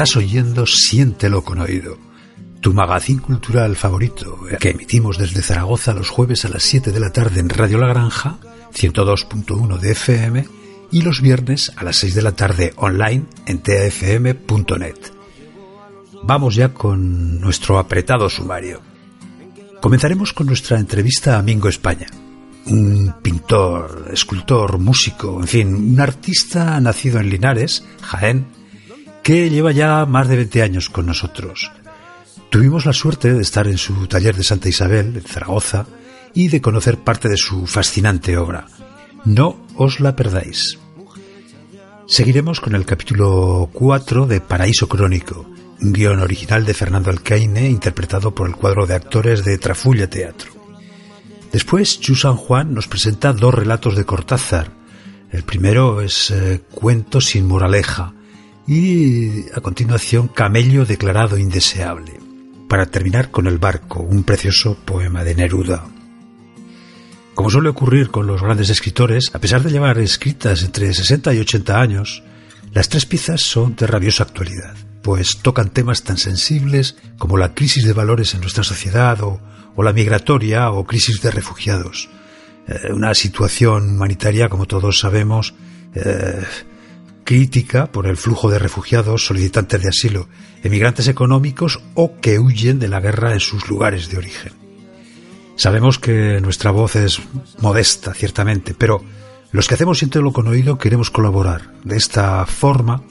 Estás oyendo Siéntelo con oído, tu magazín cultural favorito, que emitimos desde Zaragoza los jueves a las 7 de la tarde en Radio La Granja, 102.1 de FM, y los viernes a las 6 de la tarde online en tfm.net. Vamos ya con nuestro apretado sumario. Comenzaremos con nuestra entrevista a Mingo España, un pintor, escultor, músico, en fin, un artista nacido en Linares, Jaén, que lleva ya más de 20 años con nosotros. Tuvimos la suerte de estar en su taller de Santa Isabel, en Zaragoza, y de conocer parte de su fascinante obra. No os la perdáis. Seguiremos con el capítulo 4 de Paraíso Crónico, un guion original de Fernando Alcaine interpretado por el cuadro de actores de Trafulla Teatro. Después, Chu San Juan nos presenta dos relatos de Cortázar. El primero es eh, Cuento sin moraleja, y a continuación Camello declarado indeseable, para terminar con El barco, un precioso poema de Neruda. Como suele ocurrir con los grandes escritores, a pesar de llevar escritas entre 60 y 80 años, las tres piezas son de rabiosa actualidad, pues tocan temas tan sensibles como la crisis de valores en nuestra sociedad o, la migratoria o crisis de refugiados. Eh, una situación humanitaria, como todos sabemos, eh, crítica por el flujo de refugiados, solicitantes de asilo, emigrantes económicos o que huyen de la guerra en sus lugares de origen. Sabemos que nuestra voz es modesta, ciertamente, pero los que hacemos Siéntelo con oído queremos colaborar de esta forma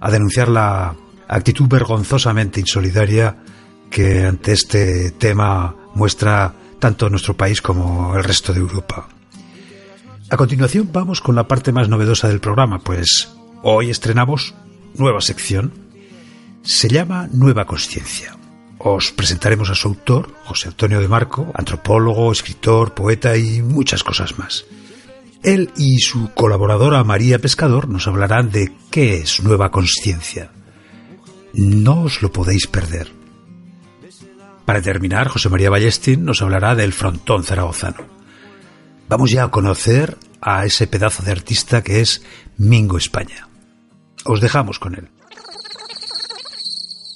a denunciar la actitud vergonzosamente insolidaria que ante este tema muestra tanto nuestro país como el resto de Europa. A continuación vamos con la parte más novedosa del programa, pues Hoy estrenamos nueva sección. Se llama Nueva Conciencia. Os presentaremos a su autor, José Antonio de Marco, antropólogo, escritor, poeta y muchas cosas más. Él y su colaboradora María Pescador nos hablarán de qué es Nueva Conciencia. No os lo podéis perder. Para terminar, José María Ballestín nos hablará del frontón zaragozano. Vamos ya a conocer a ese pedazo de artista que es Mingo España. Os dejamos con él.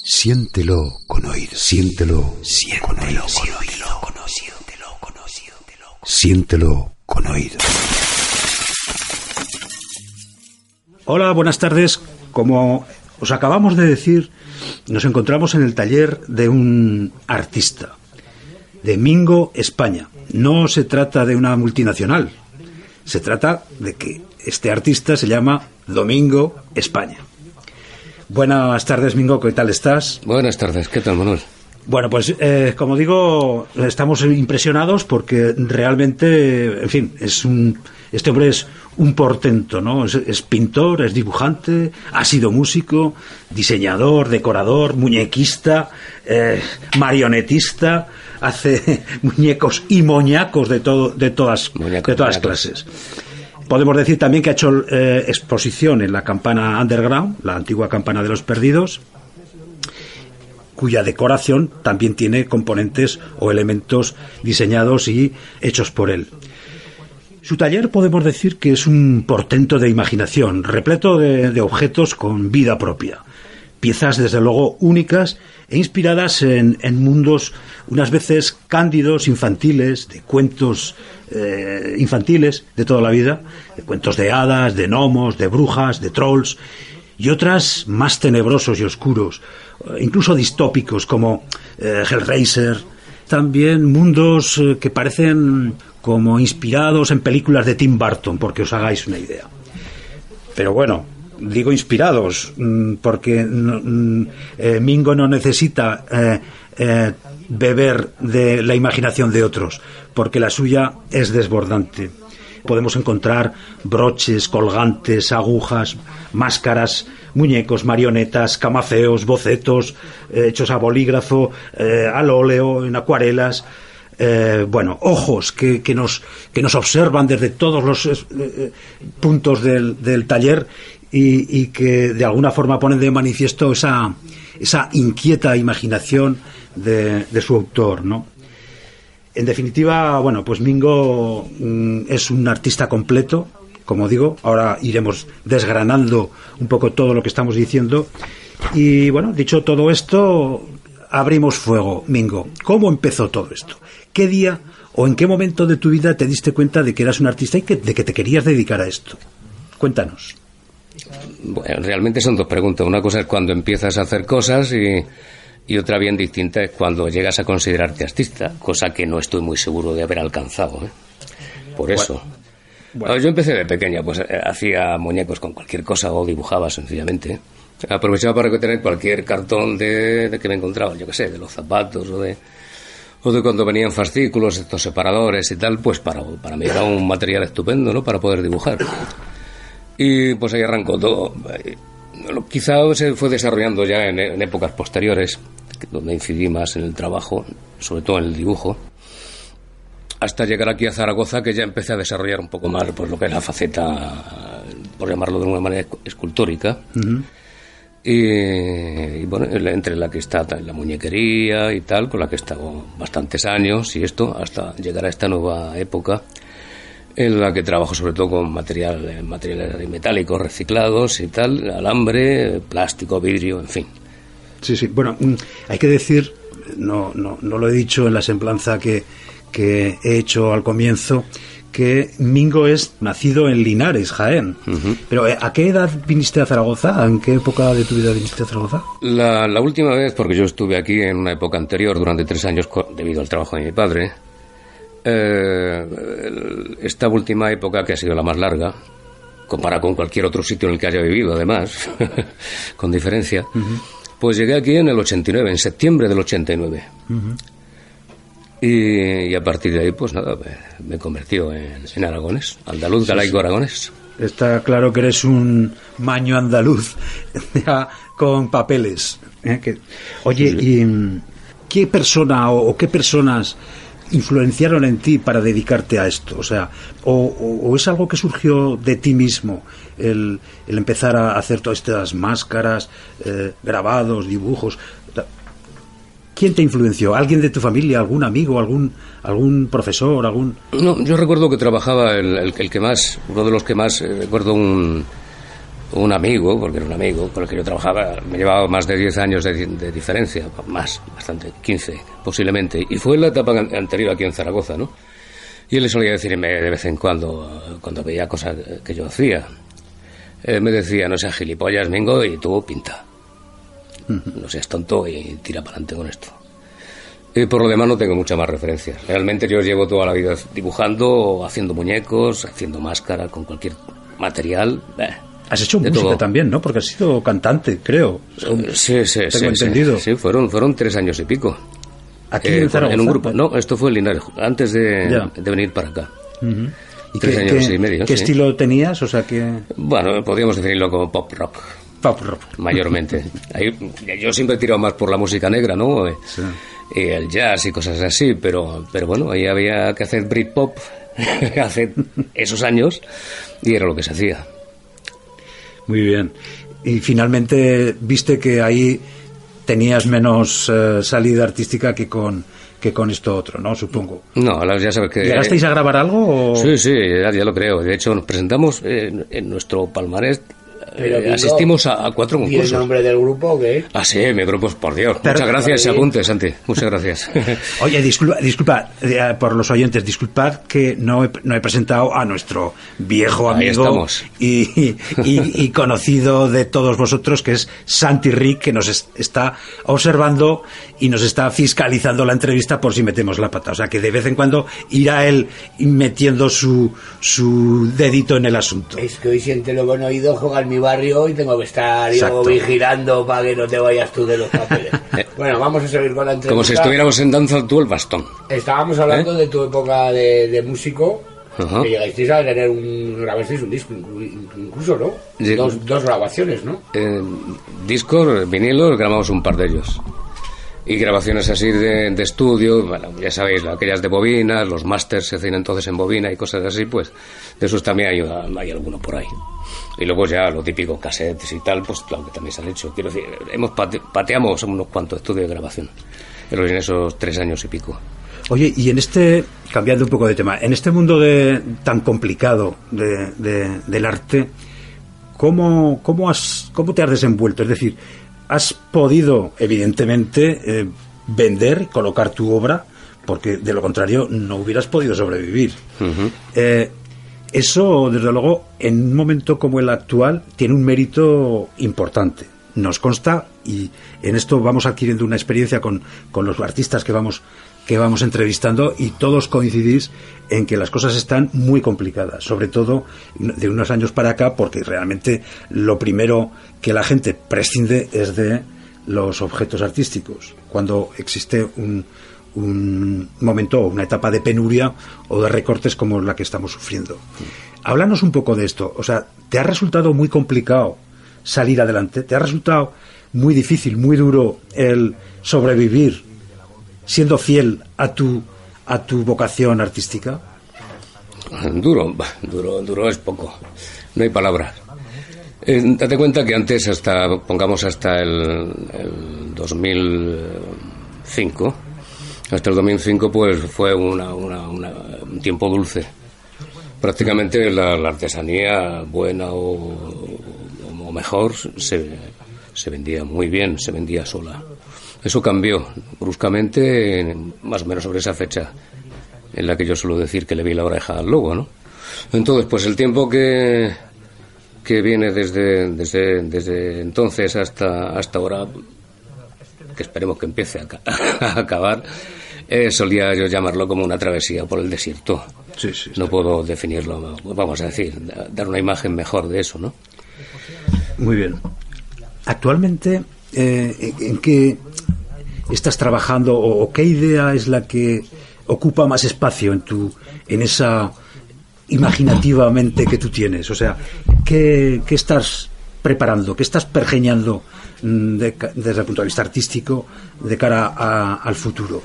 Siéntelo con oír, siéntelo, siéntelo con oído, siéntelo con oído, siéntelo con oído. Hola, buenas tardes. Como os acabamos de decir, nos encontramos en el taller de un artista, de Mingo España. No se trata de una multinacional, se trata de que este artista se llama Domingo España. Buenas tardes, Mingo, ¿qué tal estás? Buenas tardes, ¿qué tal, Manuel? Bueno, pues eh, como digo, estamos impresionados porque realmente, en fin, es un, este hombre es un portento, ¿no? Es, pintor, es dibujante, ha sido músico, diseñador, decorador, muñequista, eh, marionetista, hace muñecos y moñacos de, todo, de todas, de todas clases. Podemos decir también que ha hecho eh, exposición en la campana underground, la antigua campana de los perdidos, cuya decoración también tiene componentes o elementos diseñados y hechos por él. Su taller podemos decir que es un portento de imaginación, repleto de objetos con vida propia piezas desde luego únicas e inspiradas en, mundos unas veces cándidos, infantiles, de cuentos eh, infantiles de toda la vida, de cuentos de hadas, de gnomos, de brujas, de trolls, y otras más tenebrosos y oscuros, eh, incluso distópicos como eh, Hellraiser, también mundos que parecen como inspirados en películas de Tim Burton, porque os hagáis una idea. Pero bueno, digo inspirados, mm, porque mm, eh, Mingo no necesita eh, eh, beber de la imaginación de otros, porque la suya es desbordante. Podemos encontrar broches, colgantes, agujas, máscaras, muñecos, marionetas, camafeos, bocetos, hechos a bolígrafo, al óleo, en acuarelas. bueno, ojos que, nos, que nos observan desde todos los puntos del, del, taller y, que de alguna forma ponen de manifiesto esa, esa inquieta imaginación de, su autor, ¿no? En definitiva, bueno, pues Mingo mm, es un artista completo, como digo, ahora iremos desgranando un poco todo lo que estamos diciendo. Y bueno, dicho todo esto, abrimos fuego, Mingo. ¿Cómo empezó todo esto? ¿Qué día o en qué momento de tu vida te diste cuenta de que eras un artista y de que te querías dedicar a esto? Cuéntanos. Bueno, realmente son dos preguntas. Una cosa es cuando empiezas a hacer cosas y, otra bien distinta es cuando llegas a considerarte artista, cosa que no estoy muy seguro de haber alcanzado. ¿eh? Por eso. Yo empecé de pequeña, pues eh, hacía muñecos con cualquier cosa o dibujaba sencillamente. Aprovechaba para tener cualquier cartón de, que me encontraba, yo qué sé, de los zapatos o de, o de cuando venían fascículos, estos separadores y tal, pues para, para mí era un material estupendo, ¿no? Para poder dibujar. Y pues ahí arrancó todo. Quizá se fue desarrollando ya en, épocas posteriores, donde incidí más en el trabajo, sobre todo en el dibujo, hasta llegar aquí a Zaragoza, que ya empecé a desarrollar un poco más pues, lo que es la faceta, por llamarlo de una manera escultórica. y, bueno, entre la que está la muñequería y tal, con la que he estado bastantes años y esto, hasta llegar a esta nueva época en la que trabajo sobre todo con material, eh, materiales metálicos reciclados y tal, alambre, plástico, vidrio, en fin. Sí, sí. Bueno, mm, hay que decir, no, no, no lo he dicho en la semblanza que, que he hecho al comienzo, que Mingo es nacido en Linares, Jaén. Pero eh, ¿a qué edad viniste a Zaragoza? ¿En qué época de tu vida viniste a Zaragoza? La, la última vez, porque yo estuve aquí en una época anterior, durante tres años, debido al trabajo de mi padre, eh, esta última época, que ha sido la más larga, comparada con cualquier otro sitio en el que haya vivido, además, con diferencia, pues llegué aquí en el 89, en septiembre del 89. y, a partir de ahí, pues nada, me, convirtió en, en aragones, andaluz, galaico aragones. Está claro que eres un maño andaluz con papeles. ¿eh? oye, ¿y qué persona o qué personas influenciaron en ti para dedicarte a esto? O sea, o, es algo que surgió de ti mismo, el, empezar a hacer todas estas máscaras, eh, grabados, dibujos. ¿Quién te influenció? ¿Alguien de tu familia? ¿Algún amigo? ¿Algún, algún profesor? algún No, yo recuerdo que trabajaba el, el, que más, uno de los que más, eh, recuerdo un, un amigo, porque era un amigo con el que yo trabajaba, me llevaba más de 10 años de, diferencia, más, bastante, 15 posiblemente, y fue en la etapa anterior aquí en Zaragoza, ¿no? Y él le solía decirme de vez en cuando, cuando veía cosas que yo hacía, eh, me decía, no seas gilipollas, Mingo, y tú pinta. No seas tonto y tira para adelante con esto. Y por lo demás no tengo muchas más referencias. Realmente yo llevo toda la vida dibujando, haciendo muñecos, haciendo máscaras con cualquier material. Has hecho música también, ¿no? Porque has sido cantante, creo. Sí, sí, Tengo entendido. Sí, fueron, fueron tres años y pico. ¿Aquí en Zaragoza? En un grupo. No, esto fue en Linares, antes de, venir para acá. ¿Y tres qué, años y medio. ¿Qué estilo tenías? O sea, que... Bueno, podríamos definirlo como pop rock. Pop rock. Mayormente. yo siempre he tirado más por la música negra, ¿no? Sí. Y el jazz y cosas así, pero, pero bueno, ahí había que hacer Britpop hace esos años y era lo que se hacía. Muy bien. Y finalmente viste que ahí tenías menos eh, salida artística que con que con esto otro, ¿no? Supongo. No, ya sabes que... ¿Llegasteis a grabar algo? Sí, sí, ya, lo creo. De hecho, nos presentamos en, nuestro palmarés Pero, eh, asistimos a, a cuatro ¿Y el concursos. nombre del grupo o qué? Ah, sí, mi grupo, por Dios. Pero- Muchas gracias, se Sí. apunte, Santi. Muchas gracias. Oye, disculpa, disculpa eh, por los oyentes, disculpad que no he, no he presentado a nuestro viejo amigo estamos. y, y- y conocido de todos vosotros, que es Santi Rick, que nos es- está observando y nos está fiscalizando la entrevista por si metemos la pata. O sea, que de vez en cuando irá él metiendo su, su dedito en el asunto. Es que hoy siente lo con oído, juega en mi barrio y tengo que estar yo vigilando para que no te vayas tú de los papeles. bueno, vamos a seguir con la entrevista. Como si estuviéramos en danza tú el bastón. Estábamos hablando de tu época de, de músico, ¿Eh? Que llegasteis a tener un... grabasteis un disco inclu- incluso, ¿no? Dos, dos grabaciones, ¿no? Eh, discos, vinilos, grabamos un par de ellos. Y grabaciones así de, de estudio, bueno, ya sabéis, aquellas de bobinas, los másters se hacían entonces en bobina y cosas así, pues de esos también hay, hay alguno por ahí. Y luego ya lo típico, cassettes y tal, pues claro que también se han hecho. Quiero decir, hemos pate- pateamos unos cuantos estudios de grabación en esos tres años y pico. Oye, y en este, cambiando un poco de tema, en este mundo de, tan complicado de- de- del arte, ¿cómo, cómo, has, ¿cómo te has desenvuelto? Es decir, ¿has podido, evidentemente, eh, vender, colocar tu obra? Porque de lo contrario no hubieras podido sobrevivir. Eh, eso, desde luego, en un momento como el actual, tiene un mérito importante. Nos consta y en esto vamos adquiriendo una experiencia con, con los artistas que vamos, que vamos entrevistando y todos coincidís en que las cosas están muy complicadas, sobre todo de unos años para acá, porque realmente lo primero que la gente prescinde es de los objetos artísticos. Cuando existe un, momento o una etapa de penuria o de recortes como la que estamos sufriendo. Háblanos un poco de esto. O sea, ¿te ha resultado muy complicado salir adelante? ¿Te ha resultado muy difícil, muy duro el sobrevivir siendo fiel a tu a tu vocación artística? Duro, duro, duro es poco. No hay palabras. Eh, date cuenta que antes, hasta, pongamos hasta el, el 2005, hasta el 2005, pues fue una, una- una- un tiempo dulce. Prácticamente la, la artesanía buena o, o mejor se, se vendía muy bien, se vendía sola. Eso cambió bruscamente, en- más o menos sobre esa fecha en la que yo suelo decir que le vi la oreja al lobo, ¿no? Entonces, pues el tiempo que, que viene desde, desde, desde entonces hasta, hasta ahora, que esperemos que empiece a, a acabar, eh, solía yo llamarlo como una travesía por el desierto. Sí, sí. No puedo definirlo, vamos a decir, da- dar una imagen mejor de eso, ¿no? Muy bien. Actualmente, eh, ¿en- ¿en qué estás trabajando o, qué idea es la que ocupa más espacio en tu en esa imaginativamente que tú tienes? O sea, ¿qué, qué estás preparando? ¿Qué estás pergeñando mm, desde el punto de vista artístico de cara a- al futuro?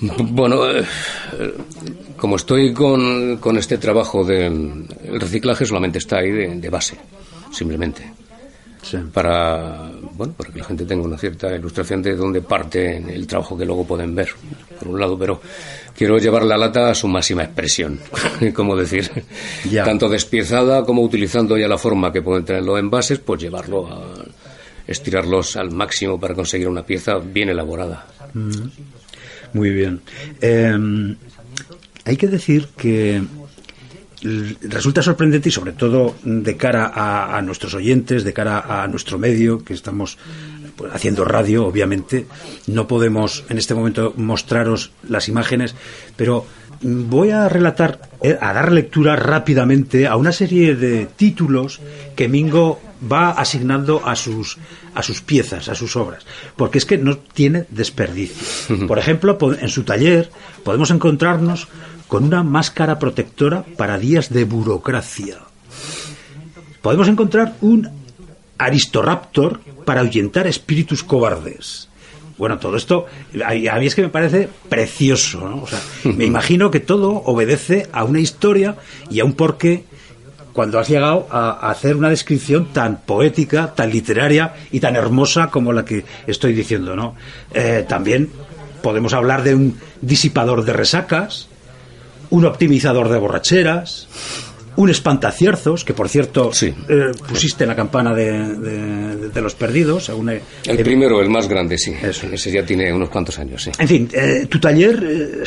Bueno, eh, como estoy con, con este trabajo de reciclaje solamente está ahí de base, simplemente. Sí. Para, bueno, para que la gente tenga una cierta ilustración de dónde parte el trabajo que luego pueden ver, por un lado, pero quiero llevar la lata a su máxima expresión, como decir, Ya. tanto despiezada como utilizando ya la forma que pueden tener los envases, pues llevarlo a estirarlos al máximo para conseguir una pieza bien elaborada. Muy bien. Eh, hay que decir que resulta sorprendente y sobre todo de cara a, a nuestros oyentes, de cara a nuestro medio, que estamos pues, haciendo radio, obviamente, no podemos en este momento mostraros las imágenes, pero voy a relatar, eh, a dar lectura rápidamente a una serie de títulos que Mingo va asignando a sus a sus piezas, a sus obras, porque es que no tiene desperdicio. Por ejemplo, en su taller podemos encontrarnos con una máscara protectora para días de burocracia. Podemos encontrar un aristoraptor para ahuyentar espíritus cobardes. Bueno, todo esto a mí es que me parece precioso, ¿no? O sea, me imagino que todo obedece a una historia y a un porqué cuando has llegado a, a hacer una descripción tan poética, tan literaria y tan hermosa como la que estoy diciendo, ¿no? Eh, también podemos hablar de un disipador de resacas, un optimizador de borracheras, un espantacierzos, que por cierto Sí. eh, pusiste en la campana de, de- de los perdidos. según he- El he- primero, el más grande, sí. Eso. Ese ya tiene unos cuantos años, sí. En fin, eh, tu taller, eh,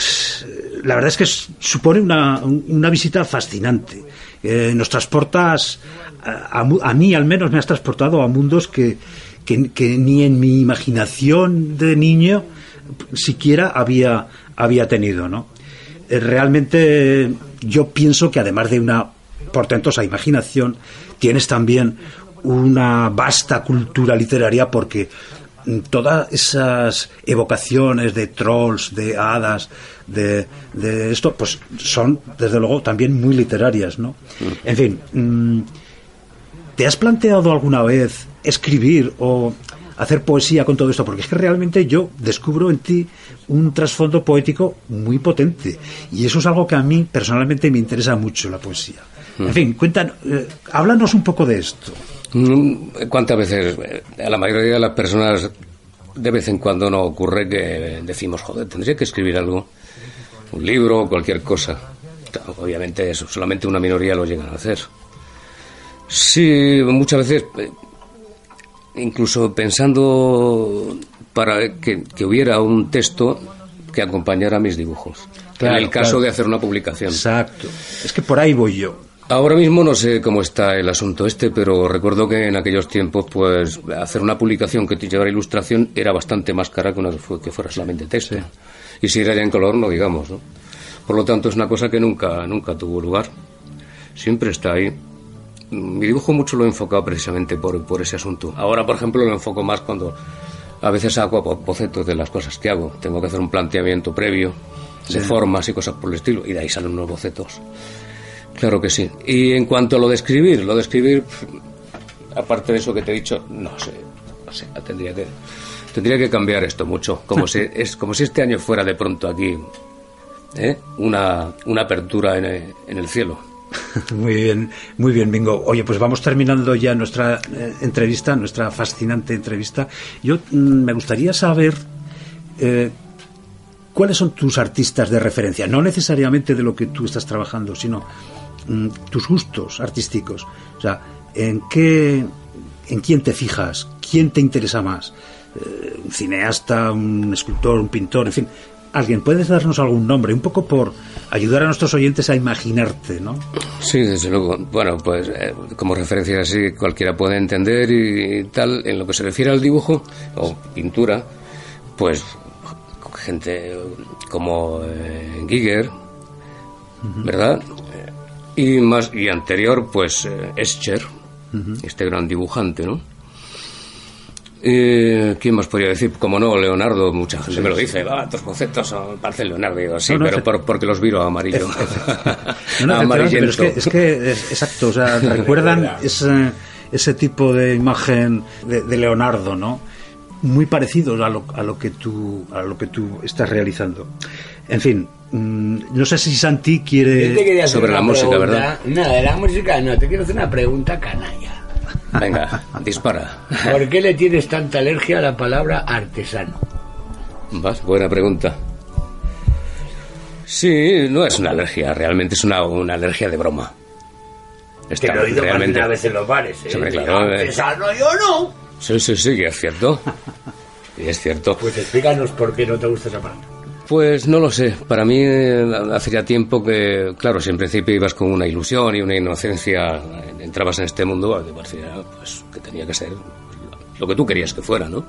la verdad es que supone una, un- una visita fascinante. Nos transportas, a, a mí al menos me has transportado a mundos que, que- que ni en mi imaginación de niño siquiera había, había tenido, ¿no? Eh, realmente yo pienso que además de una portentosa imaginación, tienes también una vasta cultura literaria porque mm, todas esas evocaciones de trolls, de hadas, de, de esto, pues son desde luego también muy literarias, ¿no? En fin, mm, ¿te has planteado alguna vez escribir o hacer poesía con todo esto? Porque es que realmente yo descubro en ti un trasfondo poético muy potente y eso es algo que a mí personalmente me interesa mucho, la poesía. En fin, cuéntanos, eh, háblanos un poco de esto. Mm, ¿Cuántas veces? eh, A la mayoría de las personas de vez en cuando nos ocurre que decimos, joder, tendría que escribir algo, un libro, cualquier cosa. Obviamente eso, solamente una minoría lo llegan a hacer. Sí, muchas veces, eh, incluso pensando para que, que hubiera un texto que acompañara mis dibujos. Claro, en el caso claro. de hacer una publicación. Exacto. Es que por ahí voy yo. Ahora mismo no sé cómo está el asunto este, pero recuerdo que en aquellos tiempos, pues, hacer una publicación que te llevara ilustración era bastante más cara que una que fuera solamente texto. Y si era ya en color, no digamos, ¿no? Por lo tanto, es una cosa que nunca, nunca tuvo lugar. Siempre está ahí. Mi dibujo mucho lo he enfocado precisamente por, por ese asunto. Ahora, por ejemplo, lo enfoco más cuando a veces hago bo- bocetos de las cosas que hago. Tengo que hacer un planteamiento previo de formas y cosas por el estilo, y de ahí salen unos bocetos. Claro que sí. Y en cuanto a lo de escribir, lo de escribir, aparte de eso que te he dicho, no sé, no sé, tendría que, tendría que cambiar esto mucho. Como si, es como si este año fuera de pronto aquí ¿eh? una, una apertura en en el cielo. Muy bien, muy bien, Bingo. Oye, pues vamos terminando ya nuestra eh, entrevista, nuestra fascinante entrevista. Yo mm, me gustaría saber eh, cuáles son tus artistas de referencia, no necesariamente de lo que tú estás trabajando, sino mm, tus gustos artísticos. O sea, ¿en qué, en quién te fijas? ¿Quién te interesa más? Eh, un cineasta, un escultor, un pintor, en fin. Alguien, ¿puedes darnos algún nombre? Un poco por ayudar a nuestros oyentes a imaginarte, ¿no? Sí, desde luego. Bueno, pues eh, como referencia así cualquiera puede entender y, tal. En lo que se refiere al dibujo o pintura, pues gente como eh, Giger, ¿verdad? Y más y anterior, pues eh, Escher, este gran dibujante, ¿no? Eh, ¿Quién más podría decir? Como no, Leonardo, mucha gente me lo dice, ah, tus conceptos son, parecen Leonardo, digo, sí, No, no, pero por- porque los viro a amarillo. No, no, efectivamente, pero es que, es que es- exacto, o sea, recuerdan ese, ese tipo de imagen de, de Leonardo, ¿no? Muy parecido a lo, a lo que tú a lo que tú estás realizando. En fin, mm, no sé si Santi Yo te quiere quería hacer Sobre una la música. ¿verdad? Nada, de la música no, te quiero hacer una pregunta canalla. Venga, dispara. ¿Por qué le tienes tanta alergia a la palabra artesano? Vas, buena pregunta. Sí, no es una alergia, realmente es una, una alergia de broma. Te Está lo he oído más de realmente. una vez en los bares. ¿eh? Eh. artesano yo no. Sí, sí, sí, es cierto. Y es cierto. Pues explícanos por qué no te gusta esa palabra. Pues no lo sé. Para mí eh, hace ya tiempo que, claro, si en principio ibas con una ilusión y una inocencia, entrabas en este mundo, parecía pues, que tenía que ser lo que tú querías que fuera, ¿no?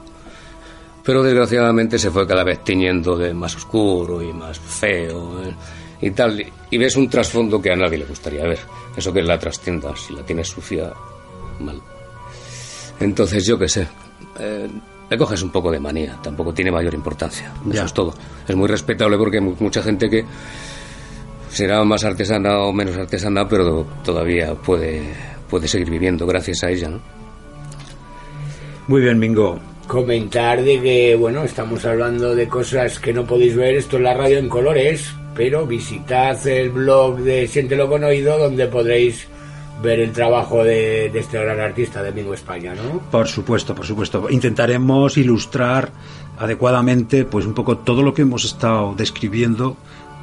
Pero desgraciadamente se fue cada vez tiñendo de más oscuro y más feo eh, y tal. Y ves un trasfondo que a nadie le gustaría ver. Eso que es la trastienda, si la tienes sucia, mal. Entonces, yo qué sé. eh, le coges un poco de manía, tampoco tiene mayor importancia. Ya. Eso es todo. Es muy respetable porque hay mu- mucha gente que será más artesana o menos artesana, pero todavía puede, puede seguir viviendo gracias a ella, ¿no? Muy bien, Mingo. Comentar de que, bueno, estamos hablando de cosas que no podéis ver, esto es la radio en colores, pero visitad el blog de Siéntelo con Oído, donde podréis ver el trabajo de, de este gran artista de Mingo España, ¿no? Por supuesto, por supuesto. Intentaremos ilustrar adecuadamente, pues un poco todo lo que hemos estado describiendo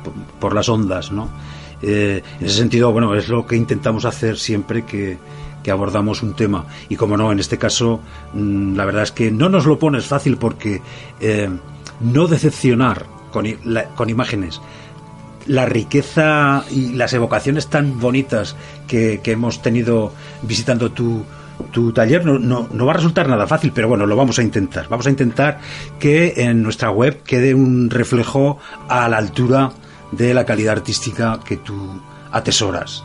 por, por las ondas, ¿no? Eh, en ese sentido, bueno, es lo que intentamos hacer siempre que, que abordamos un tema. Y como no, en este caso, mm, la verdad es que no nos lo pones fácil porque eh, no decepcionar con, la- con imágenes la riqueza y las evocaciones tan bonitas que, hemos tenido visitando tu, tu taller no, no, no va a resultar nada fácil, pero bueno, lo vamos a intentar. Vamos a intentar que en nuestra web quede un reflejo a la altura de la calidad artística que tú atesoras.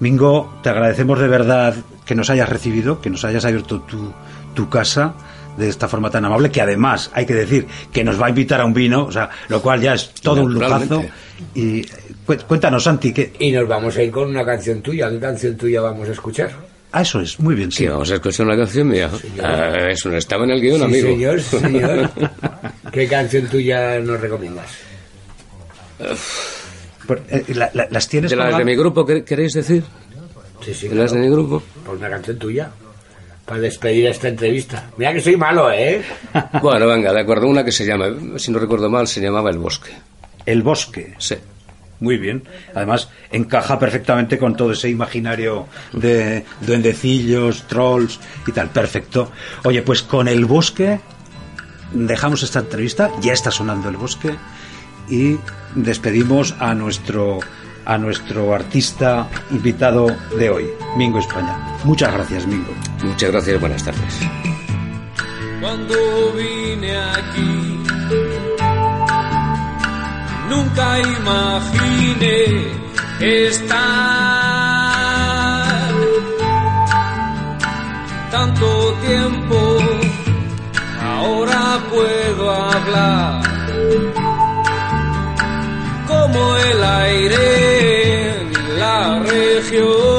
Mingo, te agradecemos de verdad que nos hayas recibido, que nos hayas abierto tu, tu casa de esta forma tan amable, que además hay que decir que nos va a invitar a un vino, o sea, lo cual ya es todo un lujazo. Y cu- cuéntanos, Santi, que Y nos vamos a ir con una canción tuya. ¿Qué canción tuya vamos a escuchar? ah, eso es, muy bien, sí. Vamos a escuchar una canción mía. Ah, eso no estaba en el guion, Sí, amigo. señor, señor. ¿Qué canción tuya nos recomiendas? Por- eh, la- la- ¿Las tienes ¿De las de mi grupo quer- queréis decir? Sí, sí, ¿De las de mi grupo? Por una canción tuya. Para despedir esta entrevista. Mira que soy malo, ¿eh? Bueno, venga, de acuerdo. Una que se llama, si no recuerdo mal, se llamaba El Bosque. El bosque. Sí. Muy bien. Además, encaja perfectamente con todo ese imaginario de duendecillos, trolls y tal. Perfecto. Oye, pues con el bosque dejamos esta entrevista. Ya está sonando el bosque. Y despedimos a nuestro, a nuestro artista invitado de hoy, Mingo España. Muchas gracias, Mingo. Muchas gracias, buenas tardes. Cuando vine aquí, nunca imaginé estar tanto tiempo. Ahora puedo hablar como el aire en la región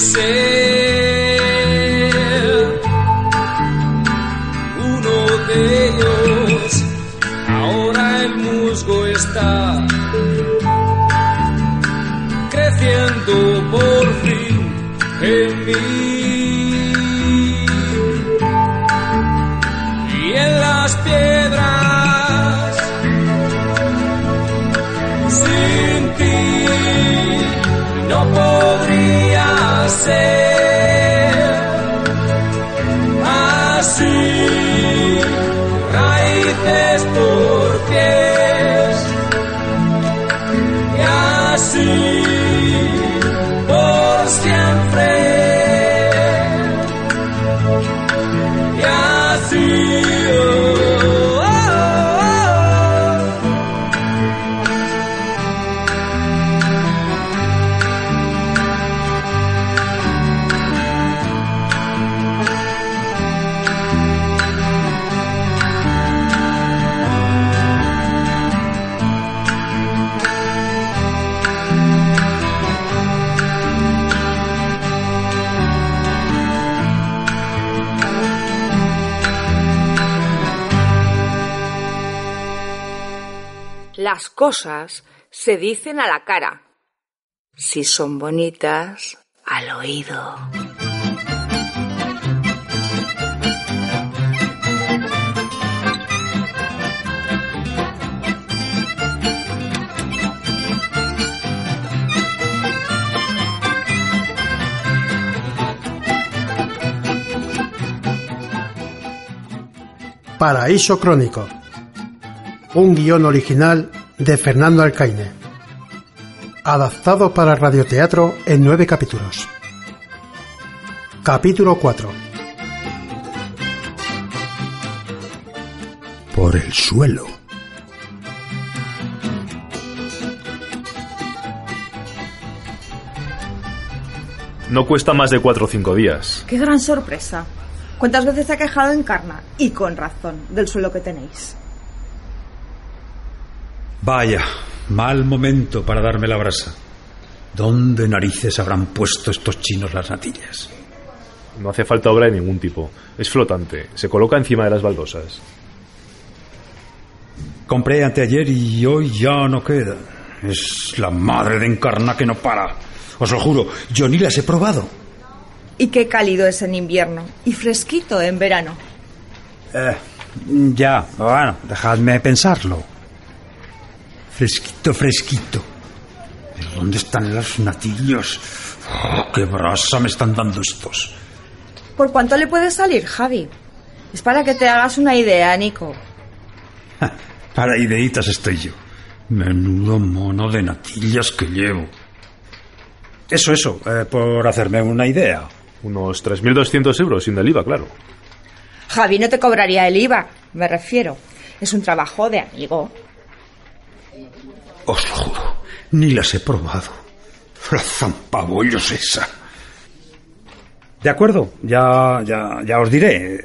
y cosas se dicen a la cara. Si son bonitas, al oído. Paraíso Crónico. Un guion original de Fernando Alcaine. Adaptado para radioteatro en nueve capítulos. Capítulo 4. Por el suelo. No cuesta más de cuatro o cinco días. ¡Qué gran sorpresa! ¿Cuántas veces se ha quejado Encarna? Y con razón, del suelo que tenéis. Vaya, mal momento para darme la brasa. ¿Dónde narices habrán puesto estos chinos las natillas? No hace falta obra de ningún tipo. Es flotante. Se coloca encima de las baldosas. Compré anteayer y hoy ya no queda. Es la madre de encarna que no para. Os lo juro, yo ni las he probado. Y qué cálido es en invierno y fresquito en verano. Eh, ya, bueno, dejadme pensarlo. Fresquito, fresquito. ¿Pero dónde están los natillos? Oh, ¡Qué brasa me están dando estos! ¿Por cuánto le puede salir, Javi? Es para que te hagas una idea, Nico. Para ideitas estoy yo. Menudo mono de natillas que llevo. Eso, eso, eh, por hacerme una idea. Unos 3.200 euros sin el IVA, claro. Javi no te cobraría el IVA, me refiero. Es un trabajo de amigo. Os lo juro, ni las he probado. La zampabollos esa. De acuerdo, ya, ya, ya os diré.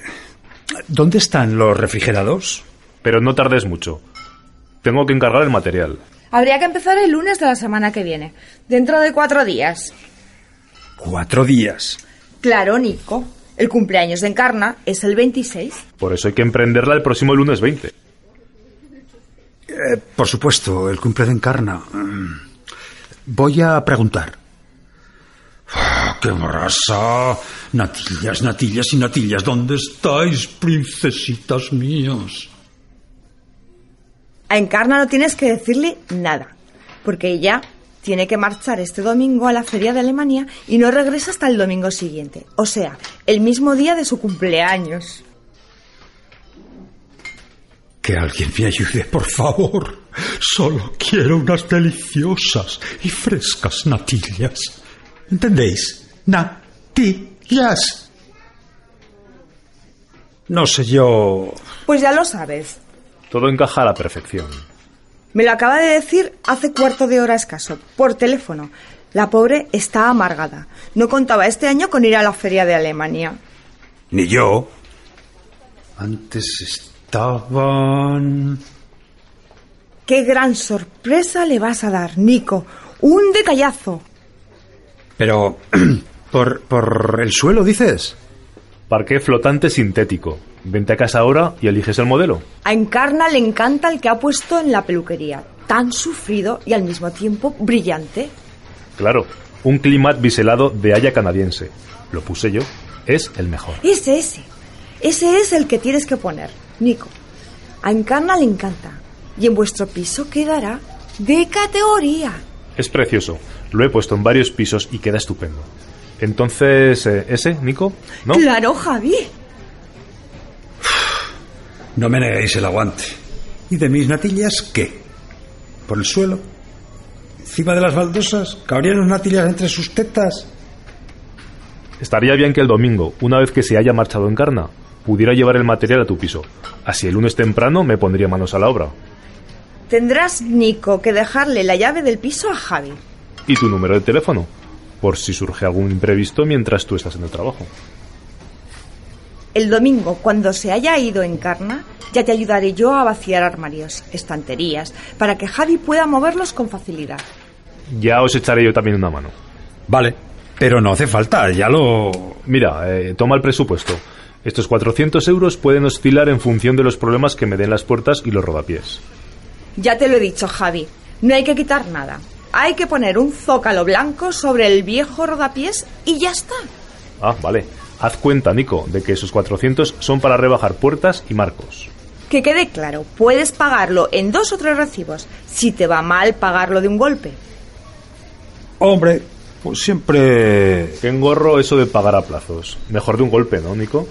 ¿Dónde están los refrigerados? Pero no tardes mucho. Tengo que encargar el material. Habría que empezar el lunes de la semana que viene, dentro de cuatro días. Cuatro días. Claro, Nico. El cumpleaños de Encarna es el 26. Por eso hay que emprenderla el próximo lunes 20. Eh, por supuesto, el cumple de Encarna. Mm. Voy a preguntar. Ah, ¡Qué brasa! Natillas, natillas y natillas. ¿Dónde estáis, princesitas mías? A Encarna no tienes que decirle nada, porque ella tiene que marchar este domingo a la feria de Alemania y no regresa hasta el domingo siguiente, o sea, el mismo día de su cumpleaños. Que alguien me ayude, por favor. Solo quiero unas deliciosas y frescas natillas. ¿Entendéis? Natillas. No sé yo. Pues ya lo sabes. Todo encaja a la perfección. Me lo acaba de decir hace cuarto de hora escaso, por teléfono. La pobre está amargada. No contaba este año con ir a la feria de Alemania. Ni yo. Antes estaban. ¡Qué gran sorpresa le vas a dar, Nico! ¡Un decallazo! Pero. ¿Por, por el suelo, dices? Parque flotante sintético. Vente a casa ahora y eliges el modelo. A Encarna le encanta el que ha puesto en la peluquería. Tan sufrido y al mismo tiempo brillante. Claro, un climat biselado de haya canadiense. Lo puse yo. Es el mejor. Ese, ese. Ese es el que tienes que poner, Nico. A Encarna le encanta. Y en vuestro piso quedará de categoría. Es precioso. Lo he puesto en varios pisos y queda estupendo. Entonces, eh, ¿ese, Nico? ¿No? Claro, Javi. No me neguéis el aguante. ¿Y de mis natillas qué? ¿Por el suelo? ¿Encima de las baldosas? ¿Cabrían las natillas entre sus tetas? Estaría bien que el domingo, una vez que se haya marchado en Carna, pudiera llevar el material a tu piso. Así el lunes temprano me pondría manos a la obra. Tendrás, Nico, que dejarle la llave del piso a Javi. Y tu número de teléfono, por si surge algún imprevisto mientras tú estás en el trabajo. El domingo, cuando se haya ido en Carna, ya te ayudaré yo a vaciar armarios, estanterías, para que Javi pueda moverlos con facilidad. Ya os echaré yo también una mano. Vale, pero no hace falta, ya lo... Mira, eh, toma el presupuesto. Estos 400 euros pueden oscilar en función de los problemas que me den las puertas y los rodapiés. Ya te lo he dicho, Javi. No hay que quitar nada. Hay que poner un zócalo blanco sobre el viejo rodapiés y ya está. Ah, vale. Haz cuenta, Nico, de que esos 400 son para rebajar puertas y marcos. Que quede claro, puedes pagarlo en dos o tres recibos, si te va mal pagarlo de un golpe. Hombre, pues siempre... Qué engorro eso de pagar a plazos. Mejor de un golpe, ¿no, Nico?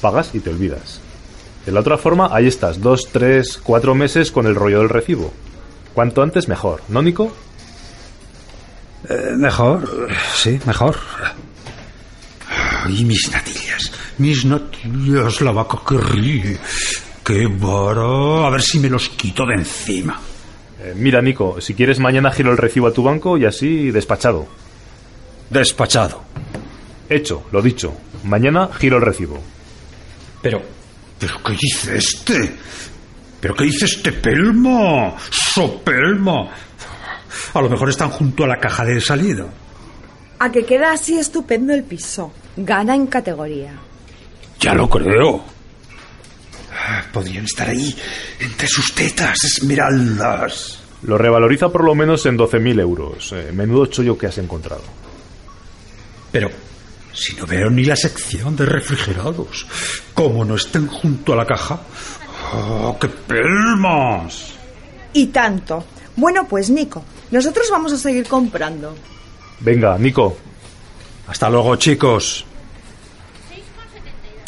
Pagas y te olvidas. De la otra forma, ahí estás, dos, tres, cuatro meses con el rollo del recibo. Cuanto antes, mejor, ¿no, Nico? Eh, mejor, sí, mejor. Y mis natillas, mis natillas, la vaca que ríe. ¡Qué vara! A ver si me los quito de encima. Eh, mira, Nico, si quieres mañana giro el recibo a tu banco y así despachado. Despachado. Hecho, lo dicho. Mañana giro el recibo. Pero, ¿pero qué dice este? ¿Pero qué dice este pelmo? ¡Sopelmo! A lo mejor están junto a la caja de salida. A que queda así estupendo el piso. Gana en categoría. Ya lo creo. Podrían estar ahí entre sus tetas, esmeraldas. Lo revaloriza por lo menos en 12.000 euros. Eh, menudo chollo que has encontrado. Pero, si no veo ni la sección de refrigerados, ¿cómo no estén junto a la caja? ¡Oh, qué pelmas! Y tanto. Bueno, pues Nico, nosotros vamos a seguir comprando. Venga, Nico. Hasta luego, chicos.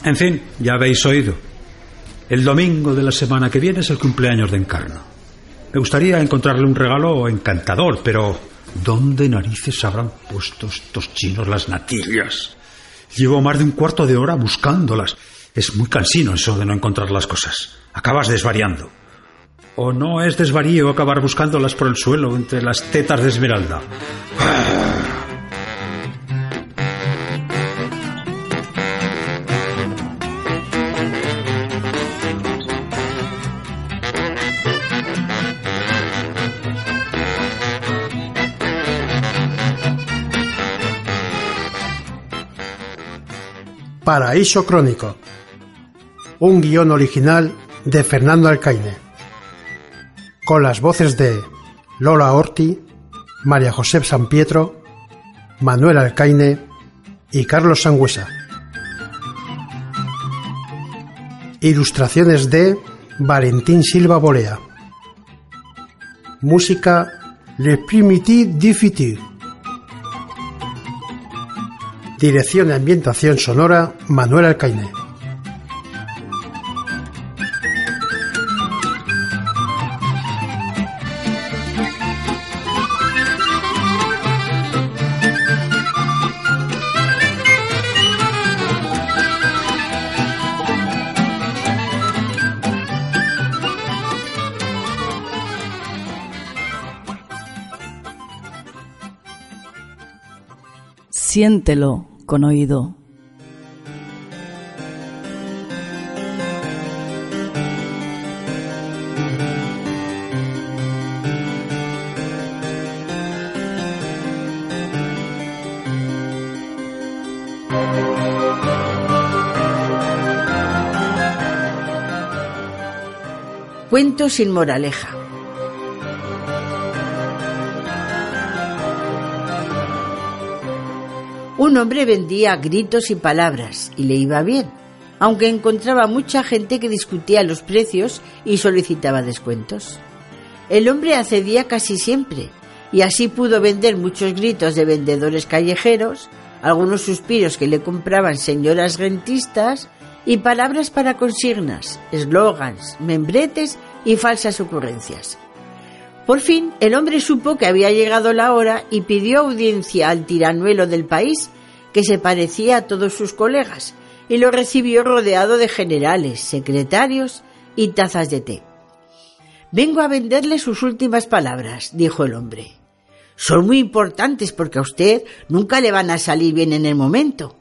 En fin, ya habéis oído. El domingo de la semana que viene es el cumpleaños de Encarno. Me gustaría encontrarle un regalo encantador, pero ¿dónde narices habrán puesto estos chinos las natillas? Llevo más de un cuarto de hora buscándolas. Es muy cansino eso de no encontrar las cosas. Acabas desvariando. ¿O no es desvarío acabar buscándolas por el suelo entre las tetas de Esmeralda? Paraíso Crónico. Un guion original de Fernando Alcaine. Con las voces de Lola Orti, María José San Pietro, Manuel Alcaine y Carlos Sangüesa. Ilustraciones de Valentín Silva Bolea. Música Le Primitif Futur. Dirección y ambientación sonora Manuel Alcaine. Siéntelo con oído. Cuento sin moraleja. Un hombre vendía gritos y palabras y le iba bien, aunque encontraba mucha gente que discutía los precios y solicitaba descuentos. El hombre accedía casi siempre y así pudo vender muchos gritos de vendedores callejeros, algunos suspiros que le compraban señoras rentistas y palabras para consignas, eslogans, membretes y falsas ocurrencias. Por fin, el hombre supo que había llegado la hora y pidió audiencia al tiranuelo del país, que se parecía a todos sus colegas, y lo recibió rodeado de generales, secretarios y tazas de té. Vengo a venderle sus últimas palabras, dijo el hombre. Son muy importantes porque a usted nunca le van a salir bien en el momento.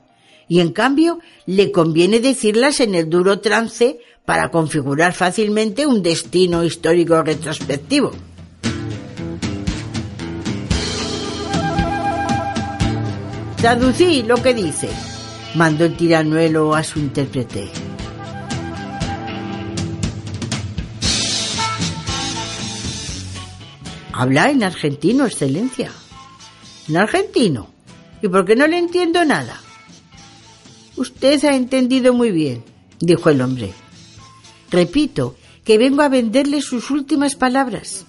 Y en cambio, le conviene decirlas en el duro trance para configurar fácilmente un destino histórico retrospectivo. Traducí lo que dice, mandó el tiranuelo a su intérprete. Habla en argentino, excelencia. En argentino. ¿Y por qué no le entiendo nada? Usted ha entendido muy bien, dijo el hombre. Repito, que vengo a venderle sus últimas palabras.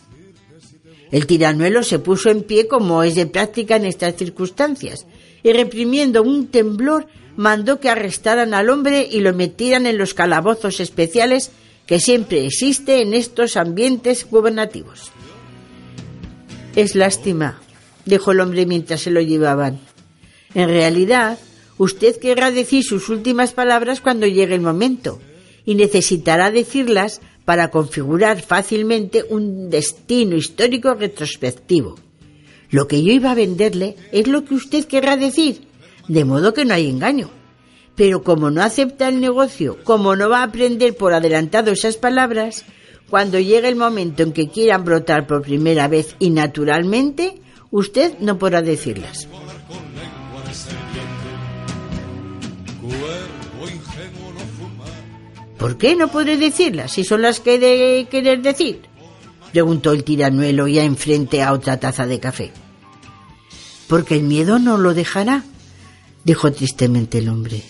El tiranuelo se puso en pie como es de práctica en estas circunstancias y reprimiendo un temblor mandó que arrestaran al hombre y lo metieran en los calabozos especiales que siempre existe en estos ambientes gubernativos. Es lástima, dijo el hombre mientras se lo llevaban. En realidad, usted querrá decir sus últimas palabras cuando llegue el momento, y necesitará decirlas para configurar fácilmente un destino histórico retrospectivo. Lo que yo iba a venderle es lo que usted querrá decir. de modo que no hay engaño. Pero como no acepta el negocio, como no va a aprender por adelantado esas palabras, cuando llegue el momento en que quieran brotar por primera vez y naturalmente, usted no podrá decirlas. ¿Por qué no podré decirlas si son las que he de querer decir? Preguntó el tiranuelo ya enfrente a otra taza de café. Porque el miedo no lo dejará, dijo tristemente el hombre.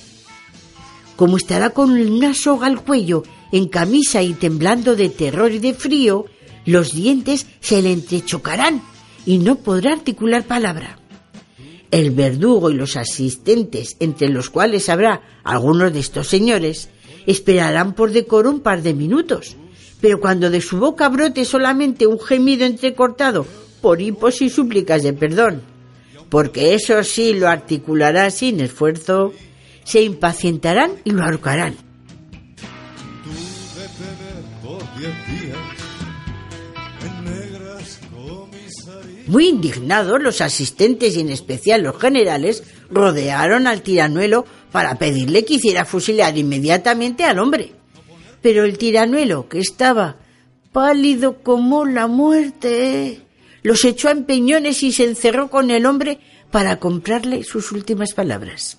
Como estará con una soga al cuello, en camisa y temblando de terror y de frío, los dientes se le entrechocarán y no podrá articular palabra. El verdugo y los asistentes, entre los cuales habrá algunos de estos señores, esperarán por decoro un par de minutos, pero cuando de su boca brote solamente un gemido entrecortado por hipos y súplicas de perdón, porque eso sí lo articulará sin esfuerzo, se impacientarán y lo ahorcarán. Muy indignados, los asistentes y en especial los generales rodearon al tiranuelo para pedirle que hiciera fusilar inmediatamente al hombre. Pero el tiranuelo, que estaba pálido como la muerte, los echó a empeñones y se encerró con el hombre para comprarle sus últimas palabras.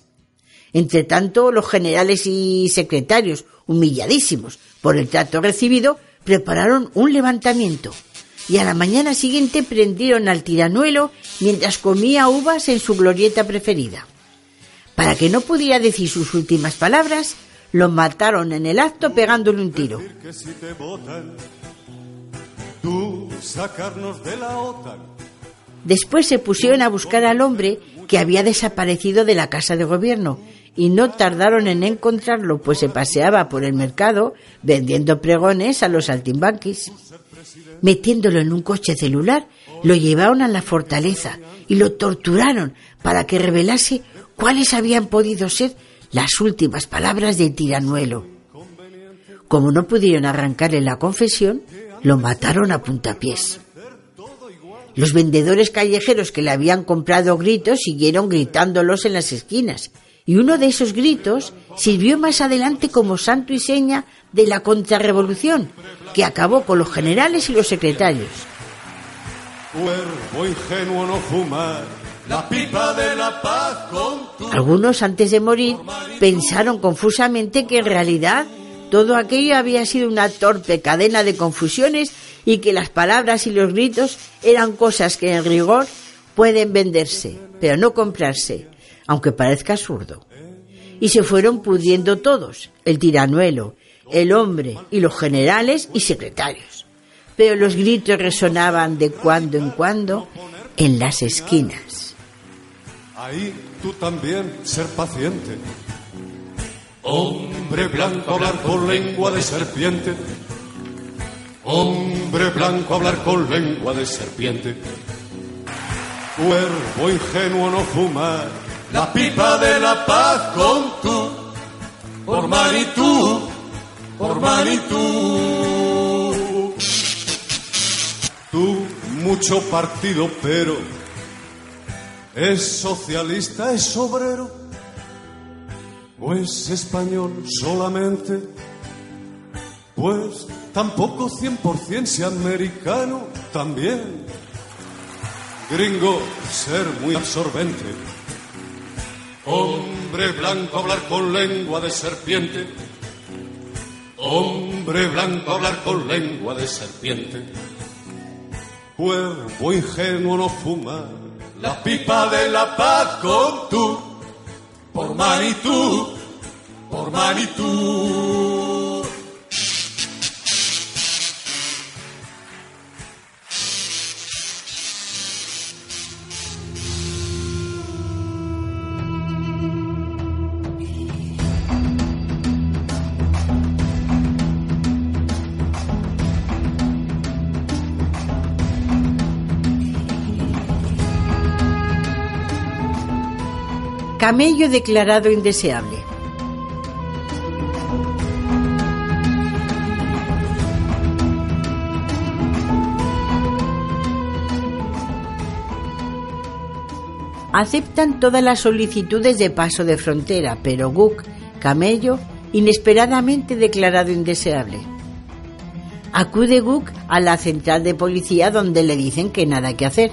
Entre tanto, los generales y secretarios, humilladísimos por el trato recibido, prepararon un levantamiento y a la mañana siguiente prendieron al tiranuelo mientras comía uvas en su glorieta preferida. Para que no pudiera decir sus últimas palabras, lo mataron en el acto pegándole un tiro. Después se pusieron a buscar al hombre que había desaparecido de la casa de gobierno y no tardaron en encontrarlo, pues se paseaba por el mercado vendiendo pregones a los altimbanquis metiéndolo en un coche celular, lo llevaron a la fortaleza y lo torturaron para que revelase cuáles habían podido ser las últimas palabras del tiranuelo. Como no pudieron arrancarle la confesión, lo mataron a puntapiés. Los vendedores callejeros que le habían comprado gritos siguieron gritándolos en las esquinas, y uno de esos gritos sirvió más adelante como santo y seña de la contrarrevolución, que acabó con los generales y los secretarios. La pipa de la paz Algunos antes de morir pensaron confusamente que en realidad todo aquello había sido una torpe cadena de confusiones y que las palabras y los gritos eran cosas que en rigor pueden venderse, pero no comprarse, aunque parezca absurdo. Y se fueron pudiendo todos, el tiranuelo, el hombre y los generales y secretarios. Pero los gritos resonaban de cuando en cuando en las esquinas. Ahí tú también ser paciente. Hombre blanco hablar con lengua de serpiente. Hombre blanco hablar con lengua de serpiente. Cuervo ingenuo no fumar la pipa de la paz con tú, por tú por Manitou. Tú, mucho partido, pero es socialista, es obrero, o es español solamente, pues tampoco 100% si americano también. Gringo, ser muy absorbente. Hombre blanco, hablar con lengua de serpiente Hombre blanco hablar con lengua de serpiente. Cuervo ingenuo no fumar la pipa de la paz con tú. Por Manitú, por Manitú. Camello declarado indeseable. Aceptan todas las solicitudes de paso de frontera, pero Guk, camello, inesperadamente declarado indeseable. Acude Guk a la central de policía donde le dicen que nada que hacer.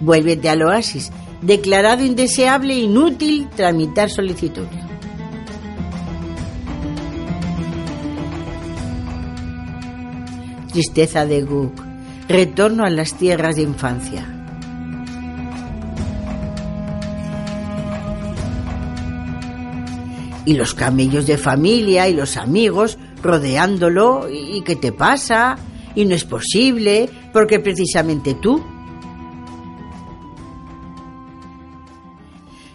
Vuélvete al oasis. Declarado indeseable, inútil tramitar solicitud. Tristeza de Guk. Retorno a las tierras de infancia. y los camellos de familia y los amigos rodeándolo y qué te pasa y no es posible porque precisamente tú.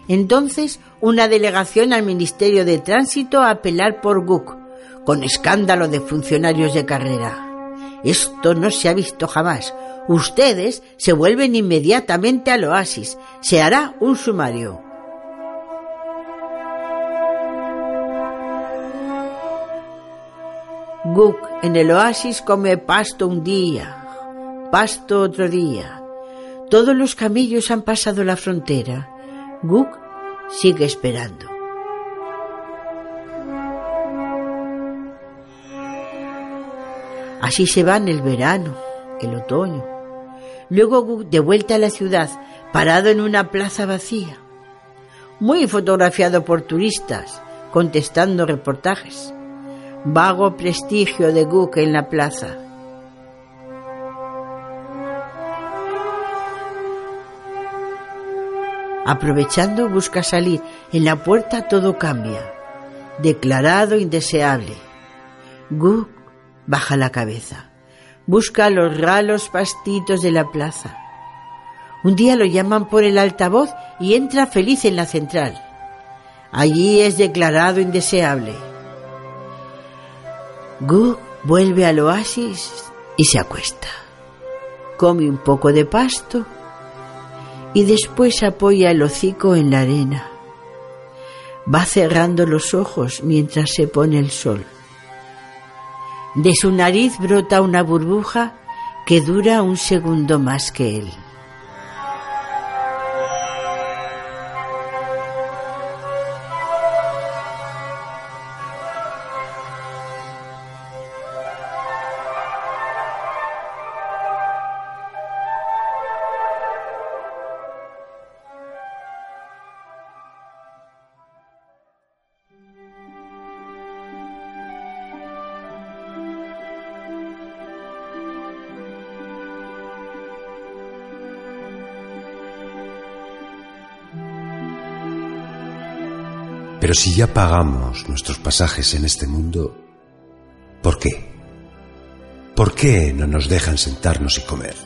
Entonces una delegación al Ministerio de Tránsito a apelar por Guk con escándalo de funcionarios de carrera. Esto no se ha visto jamás. Ustedes se vuelven inmediatamente al oasis. Se hará un sumario. Guk en el oasis come pasto un día, pasto otro día. Todos los camellos han pasado la frontera. Guk sigue esperando. Así se van el verano, el otoño. Luego Guk de vuelta a la ciudad, parado en una plaza vacía. Muy fotografiado por turistas, contestando reportajes vago prestigio de Guk en la plaza. Aprovechando busca salir. En la puerta todo cambia. Declarado indeseable. Guk baja la cabeza. Busca los ralos pastitos de la plaza. Un día lo llaman por el altavoz y entra feliz en la central. Allí es declarado indeseable. Gu vuelve al oasis y se acuesta. Come un poco de pasto y después apoya el hocico en la arena. Va cerrando los ojos mientras se pone el sol. De su nariz brota una burbuja que dura un segundo más que él. Pero si ya pagamos nuestros pasajes en este mundo, ¿por qué? ¿Por qué no nos dejan sentarnos y comer?